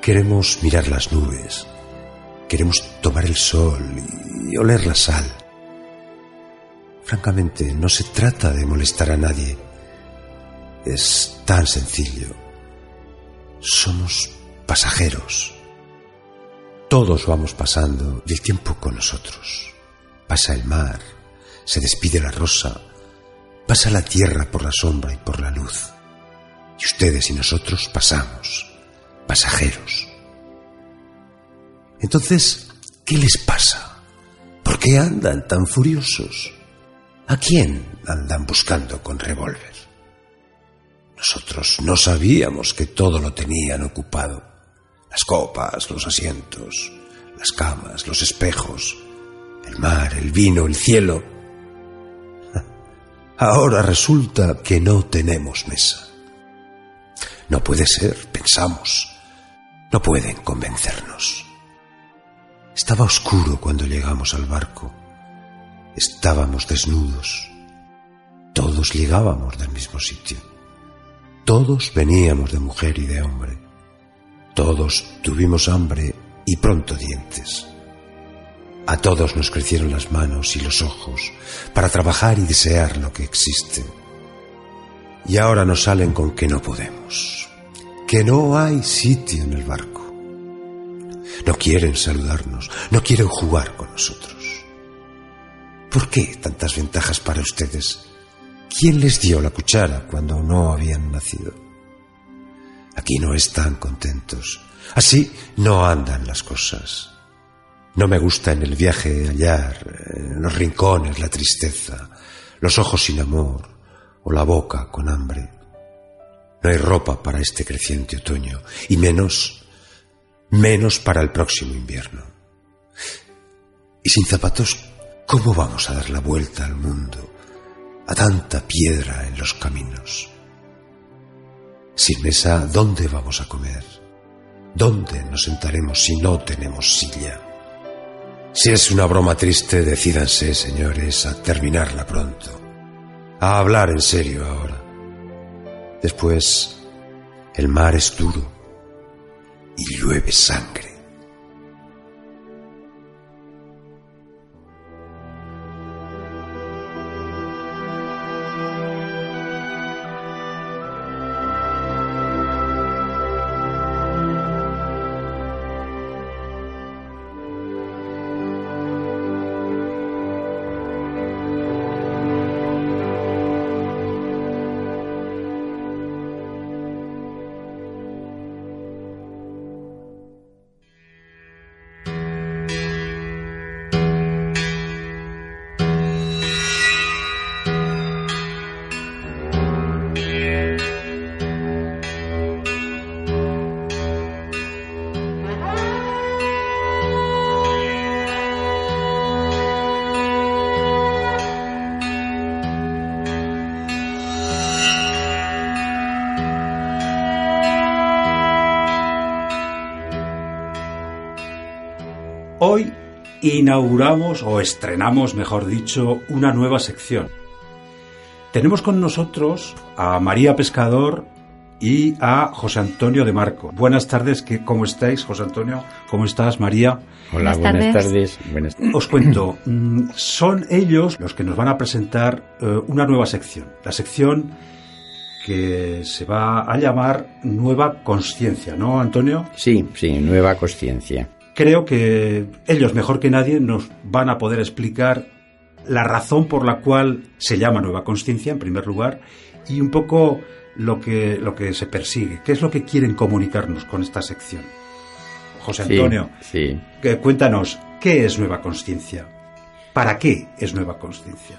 Queremos mirar las nubes, queremos tomar el sol y oler la sal. Francamente, no se trata de molestar a nadie. Es tan sencillo. Somos pasajeros. Todos vamos pasando y el tiempo con nosotros. Pasa el mar, se despide la rosa, pasa la tierra por la sombra y por la luz. Y ustedes y nosotros pasamos, pasajeros. Entonces, ¿qué les pasa? ¿Por qué andan tan furiosos? ¿A quién andan buscando con revólver? Nosotros no sabíamos que todo lo tenían ocupado. Las copas, los asientos, las camas, los espejos, el mar, el vino, el cielo. Ahora resulta que no tenemos mesa. No puede ser, pensamos. No pueden convencernos. Estaba oscuro cuando llegamos al barco. Estábamos desnudos. Todos llegábamos del mismo sitio. Todos veníamos de mujer y de hombre. Todos tuvimos hambre y pronto dientes. A todos nos crecieron las manos y los ojos para trabajar y desear lo que existe. Y ahora nos salen con que no podemos, que no hay sitio en el barco. No quieren saludarnos, no quieren jugar con nosotros. ¿Por qué tantas ventajas para ustedes? ¿Quién les dio la cuchara cuando no habían nacido? Aquí no están contentos. Así no andan las cosas. No me gusta en el viaje hallar en los rincones la tristeza, los ojos sin amor o la boca con hambre. No hay ropa para este creciente otoño y menos, menos para el próximo invierno. Y sin zapatos, ¿cómo vamos a dar la vuelta al mundo, a tanta piedra en los caminos? Sin mesa, ¿dónde vamos a comer? ¿Dónde nos sentaremos si no tenemos silla? Si es una broma triste, decídanse, señores, a terminarla pronto. A hablar en serio ahora. Después, el mar es duro y llueve sangre. Inauguramos o estrenamos, mejor dicho, una nueva sección. Tenemos con nosotros a María Pescador y a José Antonio de Marco. Buenas tardes, ¿qué- ¿cómo estáis, José Antonio? ¿Cómo estás, María? Hola, Buenas buenas tardes. tardes. Os cuento, mm, son ellos los que nos van a presentar eh, una nueva sección. La sección que se va a llamar Nueva Conciencia, ¿no, Antonio? Sí, sí, nueva conciencia. Creo que ellos, mejor que nadie, nos van a poder explicar la razón por la cual se llama nueva conciencia, en primer lugar, y un poco lo que, lo que se persigue. ¿Qué es lo que quieren comunicarnos con esta sección? José Sí, Antonio, Sí. que- cuéntanos, ¿qué es nueva conciencia? ¿Para qué es nueva conciencia?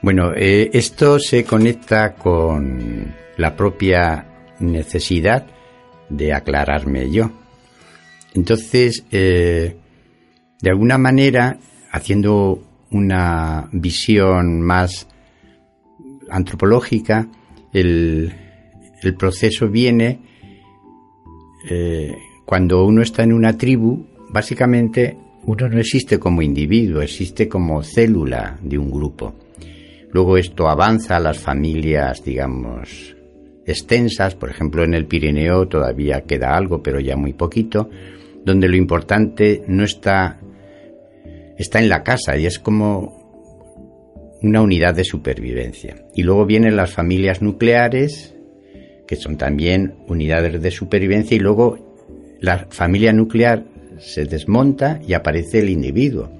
Bueno, eh, esto se conecta con la propia necesidad de aclararme yo. Entonces, eh, de alguna manera, haciendo una visión más antropológica, el, proceso viene eh, cuando uno está en una tribu, básicamente uno no existe como individuo, existe como célula de un grupo. Luego esto avanza a las familias, digamos, extensas, por ejemplo en el Pirineo todavía queda algo, pero ya muy poquito, donde lo importante no está está en la casa y es como una unidad de supervivencia. Y luego vienen las familias nucleares, que son también unidades de supervivencia, y luego la familia nuclear se desmonta y aparece el individuo.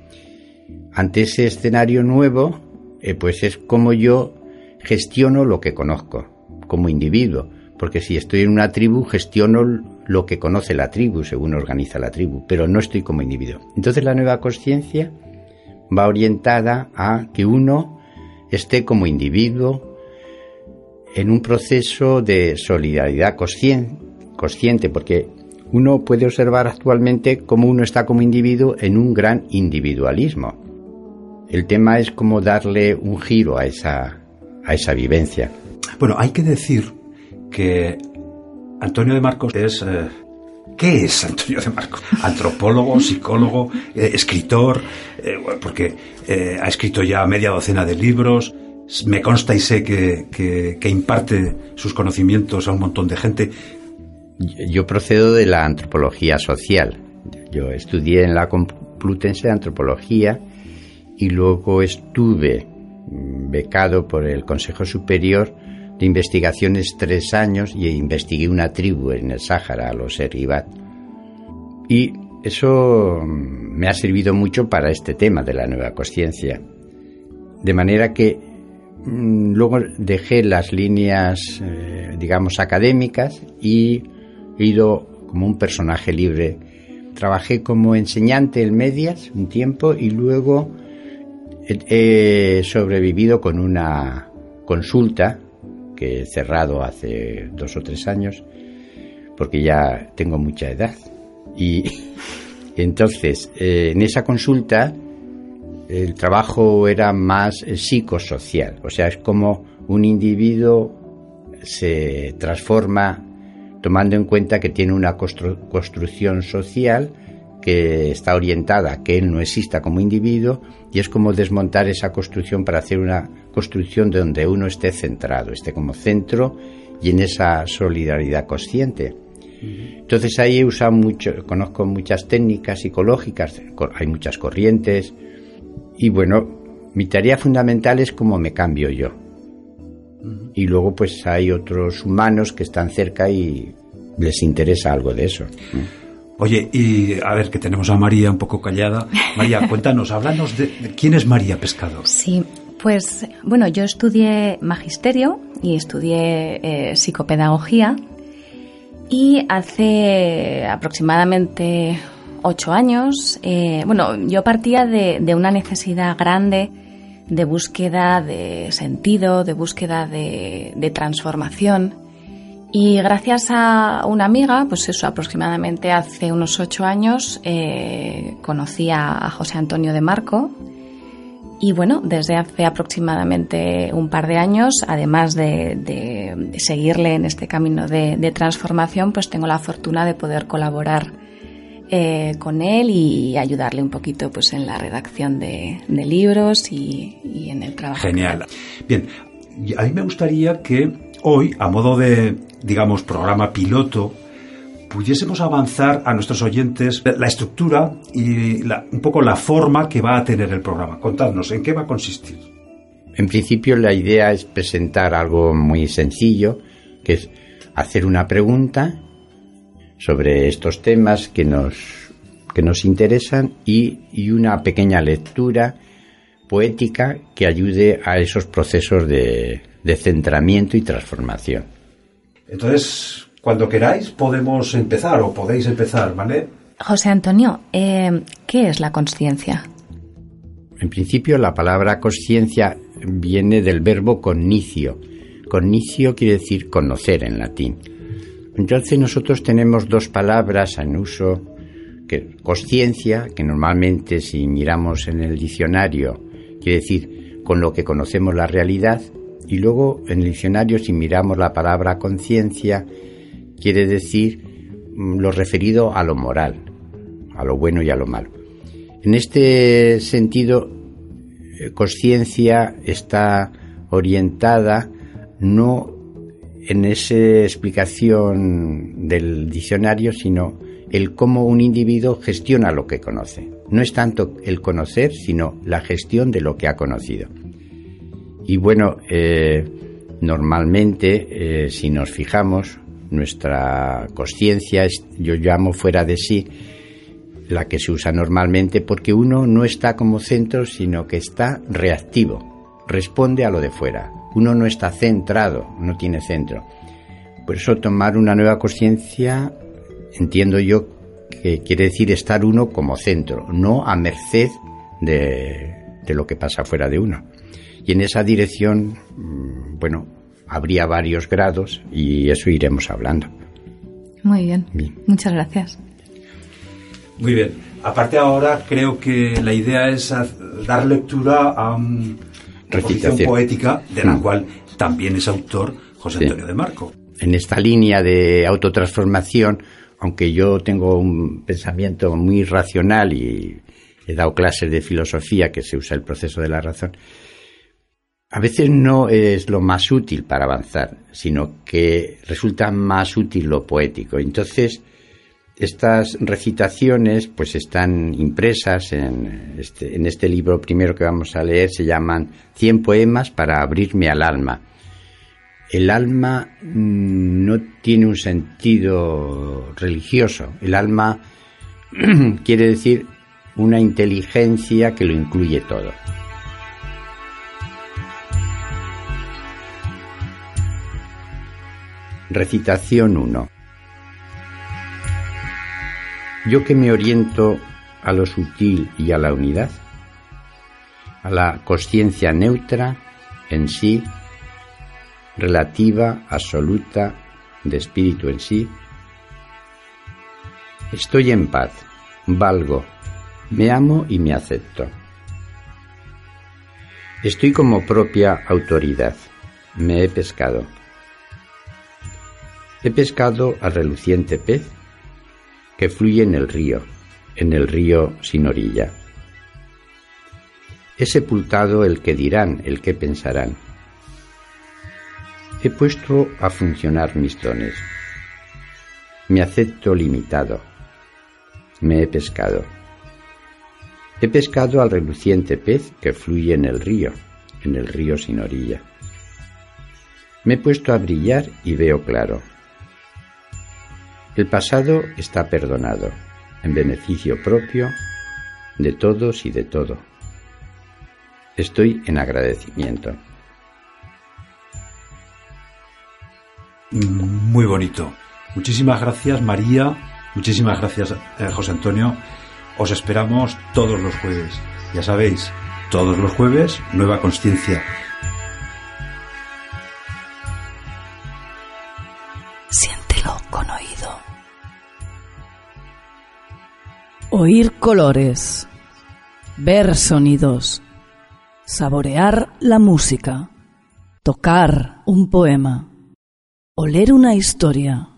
Ante ese escenario nuevo, eh, pues es como yo gestiono lo que conozco como individuo, porque si estoy en una tribu gestiono lo que conoce la tribu según organiza la tribu, pero no estoy como individuo. Entonces la nueva conciencia va orientada a que uno esté como individuo en un proceso de solidaridad conscien- consciente, porque uno puede observar actualmente cómo uno está como individuo en un gran individualismo. El tema es cómo darle un giro a esa, a esa vivencia. Bueno, hay que decir que Antonio de Marcos es... eh, ¿Qué es Antonio de Marcos? Antropólogo, psicólogo, eh, escritor, eh, porque ha escrito ya media docena de libros. Me consta y sé que, que- que imparte sus conocimientos a un montón de gente. Yo procedo de la antropología social. Yo estudié en la Complutense de Antropología y luego estuve mm, becado por el Consejo Superior de Investigaciones tres años y investigué una tribu en el Sáhara, los Eribat. Y eso mm, me ha servido mucho para este tema de la nueva conciencia. De manera que mm, luego dejé las líneas, eh, digamos, académicas y he ido como un personaje libre trabajé como enseñante en medias un tiempo y luego he, he sobrevivido con una consulta que he cerrado hace dos o tres años porque ya tengo mucha edad. Y entonces, eh, en esa consulta, el trabajo era más psicosocial, o sea, es como un individuo se transforma tomando en cuenta que tiene una constru- construcción social que está orientada a que él no exista como individuo y es como desmontar esa construcción para hacer una construcción donde uno esté centrado, esté como centro y en esa solidaridad consciente. Entonces ahí he usado mucho, conozco muchas técnicas psicológicas, co- hay muchas corrientes y bueno, mi tarea fundamental es cómo me cambio yo. Y luego pues hay otros humanos que están cerca y les interesa algo de eso. Oye, y a ver, que tenemos a María un poco callada. María, cuéntanos, háblanos de, de quién es María Pescador. Sí, pues bueno, yo estudié magisterio y estudié eh, psicopedagogía y hace aproximadamente ocho años, eh, bueno, yo partía de, una necesidad grande de búsqueda de sentido, de búsqueda de, transformación. Y gracias a una amiga, pues eso, aproximadamente hace unos ocho años, eh, conocí a José Antonio de Marco. Y bueno, desde hace aproximadamente un par de años, además de, seguirle en este camino de, de transformación, pues tengo la fortuna de poder colaborar eh, con él y ayudarle un poquito pues en la redacción de, de libros y, y en el trabajo. Genial. Bien, a mí me gustaría que hoy, a modo de, digamos, programa piloto, pudiésemos avanzar a nuestros oyentes la estructura y la- un poco la forma que va a tener el programa. Contadnos, ¿en qué va a consistir? En principio la idea es presentar algo muy sencillo, que es hacer una pregunta sobre estos temas que nos, que nos interesan y, y una pequeña lectura poética que ayude a esos procesos de, de centramiento y transformación. Entonces, cuando queráis, podemos empezar o podéis empezar, ¿vale? José Antonio, eh, ¿qué es la conciencia? En principio la palabra conciencia viene del verbo cognicio. Cognicio quiere decir conocer en latín. Entonces nosotros tenemos dos palabras en uso, que conciencia, que normalmente si miramos en el diccionario quiere decir con lo que conocemos la realidad, y luego en el diccionario si miramos la palabra conciencia quiere decir mm, lo referido a lo moral, a lo bueno y a lo malo. En este sentido, eh, conciencia está orientada no en esa explicación del diccionario, sino el cómo un individuo gestiona lo que conoce. No es tanto el conocer, sino la gestión de lo que ha conocido. Y bueno, eh, normalmente, eh, si nos fijamos, nuestra conciencia yo llamo fuera de sí, la que se usa normalmente porque uno no está como centro, sino que está reactivo, responde a lo de fuera. Uno no está centrado, no tiene centro. Por eso tomar una nueva conciencia, entiendo yo que quiere decir estar uno como centro, no a merced de, de lo que pasa fuera de uno. Y en esa dirección, mm, bueno, habría varios grados y eso iremos hablando. Muy bien. Muchas gracias. Muy bien. Aparte ahora creo que la idea es dar lectura a una Recitación. poética de la Mm. cual también es autor José Sí. Antonio de Marco. en esta línea de autotransformación, aunque yo tengo un pensamiento muy racional y he dado clases de filosofía que se usa el proceso de la razón, a veces no es lo más útil para avanzar, sino que resulta más útil lo poético. Entonces, estas recitaciones pues están impresas en este, en este libro primero que vamos a leer, se llaman 100 poemas para abrirme al alma. El alma mm, no tiene un sentido religioso. El alma quiere decir una inteligencia que lo incluye todo. Recitación 1. Yo que me oriento a lo sutil y a la unidad, a la conciencia neutra en sí, relativa, absoluta, de espíritu en sí, estoy en paz, valgo, me amo y me acepto. Estoy como propia autoridad, me he pescado. He pescado al reluciente pez que fluye en el río, en el río sin orilla. He sepultado el que dirán, el que pensarán. He puesto a funcionar mis dones. Me acepto limitado. Me he pescado. He pescado al reluciente pez que fluye en el río, en el río sin orilla. Me he puesto a brillar y veo claro. El pasado está perdonado, en beneficio propio de todos y de todo. Estoy en agradecimiento. Muy bonito. Muchísimas gracias María, muchísimas gracias eh, José Antonio. Os esperamos todos los jueves. Ya sabéis, todos los jueves, nueva conciencia. Siéntelo con Oír colores. Ver sonidos. Saborear la música. Tocar un poema. Oler una historia.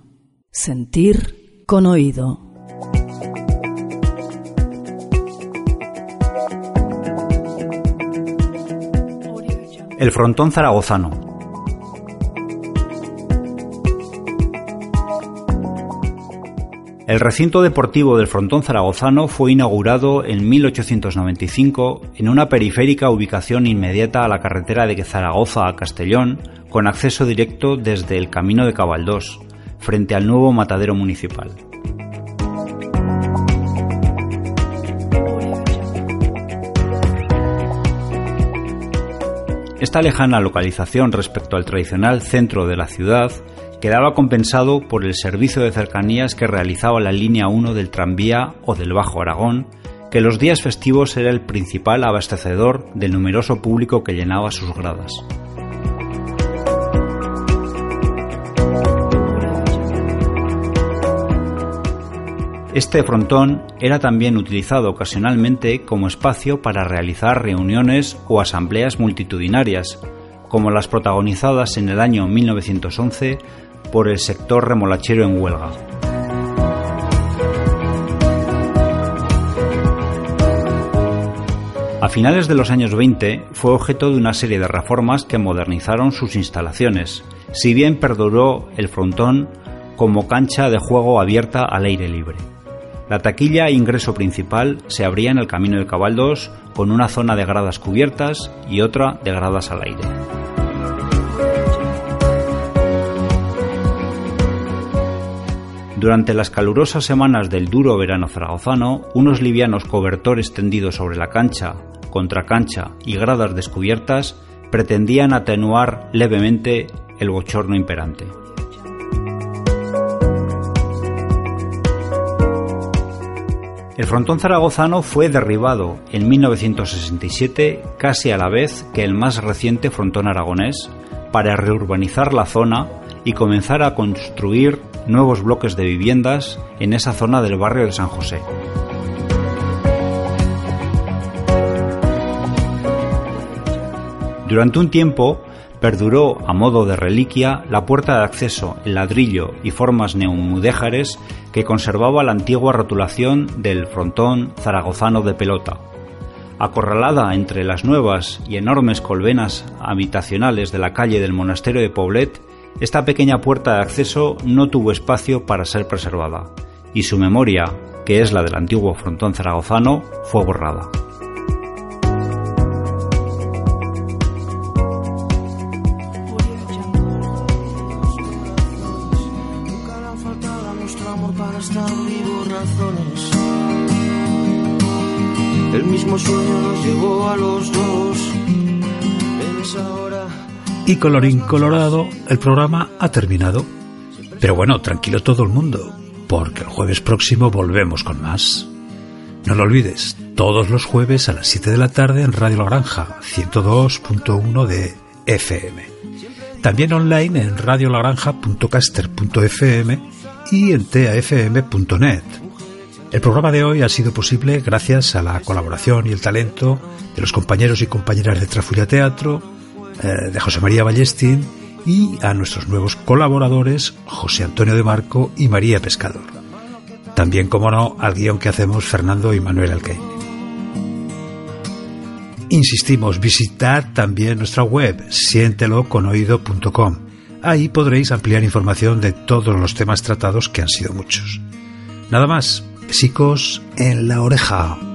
Sentir con oído. El frontón zaragozano. El recinto deportivo del frontón zaragozano fue inaugurado en 1895 en una periférica ubicación inmediata a la carretera de Zaragoza a Castellón, con acceso directo desde el Camino de Cabaldós, frente al nuevo matadero municipal. Esta lejana localización respecto al tradicional centro de la ciudad quedaba compensado por el servicio de cercanías que realizaba la línea 1 del tranvía o del Bajo Aragón, que los días festivos era el principal abastecedor del numeroso público que llenaba sus gradas. Este frontón era también utilizado ocasionalmente como espacio para realizar reuniones o asambleas multitudinarias, como las protagonizadas en el año 1911 por el sector remolachero en huelga. A finales de los años 20 fue objeto de una serie de reformas que modernizaron sus instalaciones, si bien perduró el frontón como cancha de juego abierta al aire libre. La taquilla e ingreso principal se abría en el Camino de Cabaldos con una zona de gradas cubiertas y otra de gradas al aire. Durante las calurosas semanas del duro verano zaragozano, unos livianos cobertores tendidos sobre la cancha, contracancha y gradas descubiertas pretendían atenuar levemente el bochorno imperante. El frontón zaragozano fue derribado en 1967 casi a la vez que el más reciente frontón aragonés para reurbanizar la zona y comenzar a construir nuevos bloques de viviendas en esa zona del barrio de San José. Durante un tiempo perduró a modo de reliquia la puerta de acceso en ladrillo y formas neomudéjares que conservaba la antigua rotulación del frontón zaragozano de pelota. Acorralada entre las nuevas y enormes colvenas habitacionales de la calle del monasterio de Poblet, esta pequeña puerta de acceso no tuvo espacio para ser preservada, y su memoria, que es la del antiguo frontón zaragozano, fue borrada. El mismo sueño nos llevó a los dos. Y colorín colorado, el programa ha terminado. Pero bueno, tranquilo todo el mundo, porque el jueves próximo volvemos con más. No lo olvides, todos los jueves a las 7 de la tarde en Radio La Granja, 102.1 de FM. También online en radiolagranja.caster.fm y en tafm.net. El programa de hoy ha sido posible gracias a la colaboración y el talento de los compañeros y compañeras de Trafulla Teatro, eh, de José María Ballestín y a nuestros nuevos colaboradores José Antonio de Marco y María Pescador. También, como no, al guion que hacemos Fernando y Manuel Alcaine. Insistimos, visitar también nuestra web, sienteloconoido.com. Ahí podréis ampliar información de todos los temas tratados que han sido muchos. Nada más, chicos, en la oreja.